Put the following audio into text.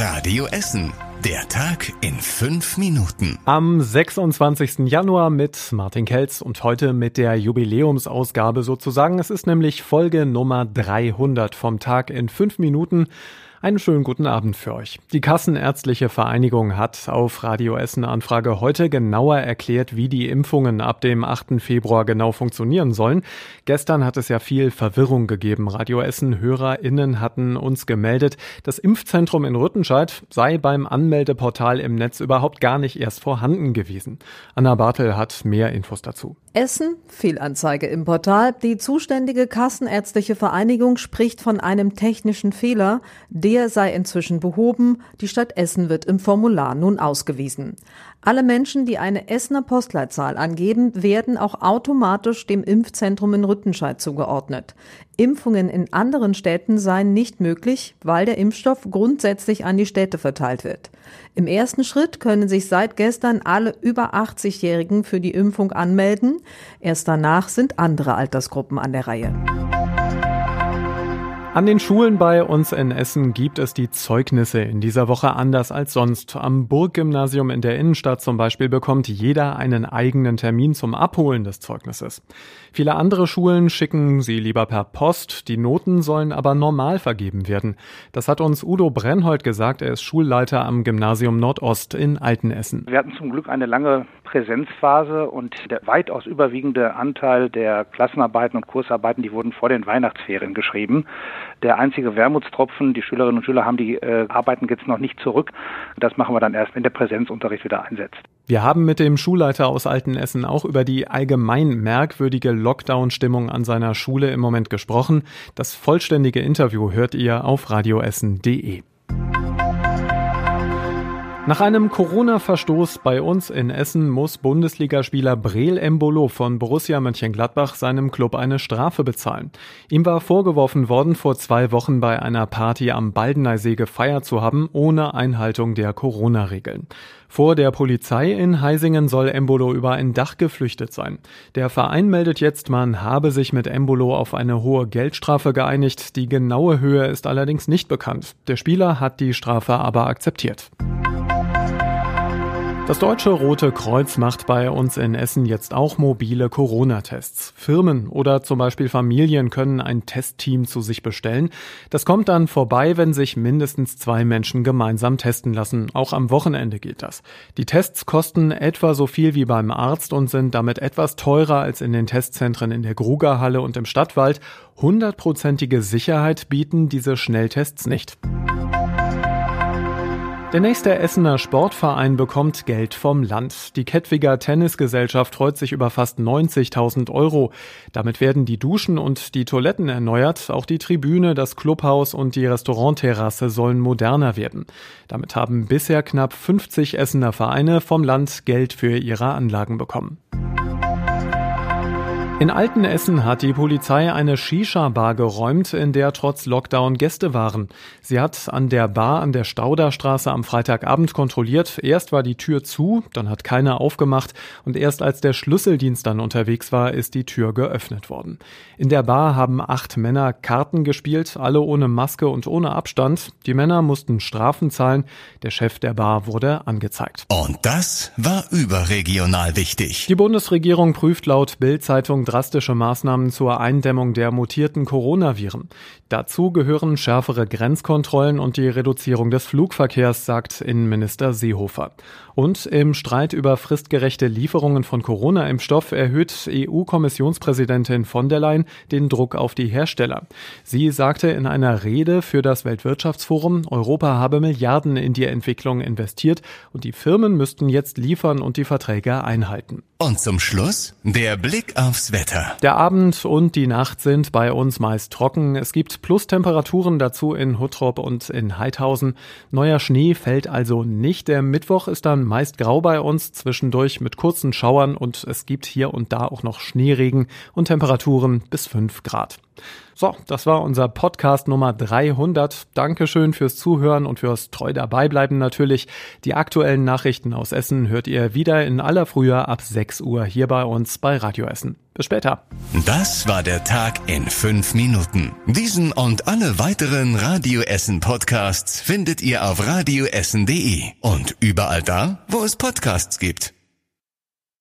Radio Essen. Der Tag in fünf Minuten. Am 26. Januar mit Martin Kelz und heute mit der Jubiläumsausgabe sozusagen. Es ist nämlich Folge Nummer 300 vom Tag in fünf Minuten. Einen schönen guten Abend für euch. Die Kassenärztliche Vereinigung hat auf Radio Essen Anfrage heute genauer erklärt, wie die Impfungen ab dem 8. Februar genau funktionieren sollen. Gestern hat es ja viel Verwirrung gegeben. Radio Essen HörerInnen hatten uns gemeldet, das Impfzentrum in Rüttenscheid sei beim Anmeldeportal im Netz überhaupt gar nicht erst vorhanden gewesen. Anna Bartel hat mehr Infos dazu. Essen, Fehlanzeige im Portal. Die zuständige Kassenärztliche Vereinigung spricht von einem technischen Fehler. Der sei inzwischen behoben. Die Stadt Essen wird im Formular nun ausgewiesen. Alle Menschen, die eine Essener Postleitzahl angeben, werden auch automatisch dem Impfzentrum in Rüttenscheid zugeordnet. Impfungen in anderen Städten seien nicht möglich, weil der Impfstoff grundsätzlich an die Städte verteilt wird. Im ersten Schritt können sich seit gestern alle über 80-Jährigen für die Impfung anmelden. Erst danach sind andere Altersgruppen an der Reihe. An den Schulen bei uns in Essen gibt es die Zeugnisse in dieser Woche anders als sonst. Am Burggymnasium in der Innenstadt zum Beispiel bekommt jeder einen eigenen Termin zum Abholen des Zeugnisses. Viele andere Schulen schicken sie lieber per Post, die Noten sollen aber normal vergeben werden. Das hat uns Udo Brennhold gesagt, er ist Schulleiter am Gymnasium Nordost in Altenessen. Wir hatten zum Glück eine lange Präsenzphase und der weitaus überwiegende Anteil der Klassenarbeiten und Kursarbeiten, die wurden vor den Weihnachtsferien geschrieben. Der einzige Wermutstropfen, die Schülerinnen und Schüler haben die äh, Arbeiten jetzt noch nicht zurück. Das machen wir dann erst, wenn der Präsenzunterricht wieder einsetzt. Wir haben mit dem Schulleiter aus Altenessen auch über die allgemein merkwürdige Lockdown-Stimmung an seiner Schule im Moment gesprochen. Das vollständige Interview hört ihr auf radioessen.de. Nach einem Corona-Verstoß bei uns in Essen muss Bundesligaspieler Breel Embolo von Borussia Mönchengladbach seinem Club eine Strafe bezahlen. Ihm war vorgeworfen worden, vor zwei Wochen bei einer Party am Baldeneysee gefeiert zu haben, ohne Einhaltung der Corona-Regeln. Vor der Polizei in Heisingen soll Embolo über ein Dach geflüchtet sein. Der Verein meldet jetzt, man habe sich mit Embolo auf eine hohe Geldstrafe geeinigt. Die genaue Höhe ist allerdings nicht bekannt. Der Spieler hat die Strafe aber akzeptiert. Das Deutsche Rote Kreuz macht bei uns in Essen jetzt auch mobile Corona-Tests. Firmen oder zum Beispiel Familien können ein Testteam zu sich bestellen. Das kommt dann vorbei, wenn sich mindestens zwei Menschen gemeinsam testen lassen. Auch am Wochenende gilt das. Die Tests kosten etwa so viel wie beim Arzt und sind damit etwas teurer als in den Testzentren in der Grugerhalle und im Stadtwald. Hundertprozentige Sicherheit bieten diese Schnelltests nicht. Der nächste Essener Sportverein bekommt Geld vom Land. Die Kettwiger Tennisgesellschaft freut sich über fast 90.000 Euro. Damit werden die Duschen und die Toiletten erneuert. Auch die Tribüne, das Clubhaus und die Restaurantterrasse sollen moderner werden. Damit haben bisher knapp 50 Essener Vereine vom Land Geld für ihre Anlagen bekommen. In Altenessen hat die Polizei eine Shisha-Bar geräumt, in der trotz Lockdown Gäste waren. Sie hat an der Bar an der Stauderstraße am Freitagabend kontrolliert. Erst war die Tür zu, dann hat keiner aufgemacht und erst als der Schlüsseldienst dann unterwegs war, ist die Tür geöffnet worden. In der Bar haben acht Männer Karten gespielt, alle ohne Maske und ohne Abstand. Die Männer mussten Strafen zahlen. Der Chef der Bar wurde angezeigt. Und das war überregional wichtig. Die Bundesregierung prüft laut Bild-Zeitung drastische Maßnahmen zur Eindämmung der mutierten Coronaviren. Dazu gehören schärfere Grenzkontrollen und die Reduzierung des Flugverkehrs, sagt Innenminister Seehofer. Und im Streit über fristgerechte Lieferungen von Corona-Impfstoff erhöht EU-Kommissionspräsidentin von der Leyen den Druck auf die Hersteller. Sie sagte in einer Rede für das Weltwirtschaftsforum, Europa habe Milliarden in die Entwicklung investiert und die Firmen müssten jetzt liefern und die Verträge einhalten. Und zum Schluss der Blick aufs Wetter. Der Abend und die Nacht sind bei uns meist trocken. Es gibt Plus-Temperaturen dazu in Huttrop und in Heidhausen. Neuer Schnee fällt also nicht. Der Mittwoch ist dann meist grau bei uns, zwischendurch mit kurzen Schauern und es gibt hier und da auch noch Schneeregen und Temperaturen bis 5 Grad. So, das war unser Podcast Nummer 300. Dankeschön fürs Zuhören und fürs treu dabei bleiben natürlich. Die aktuellen Nachrichten aus Essen hört ihr wieder in aller Frühe ab 6 Uhr hier bei uns bei Radio Essen. Bis später. Das war der Tag in fünf Minuten. Diesen und alle weiteren Radio Essen Podcasts findet ihr auf radioessen.de und überall da, wo es Podcasts gibt.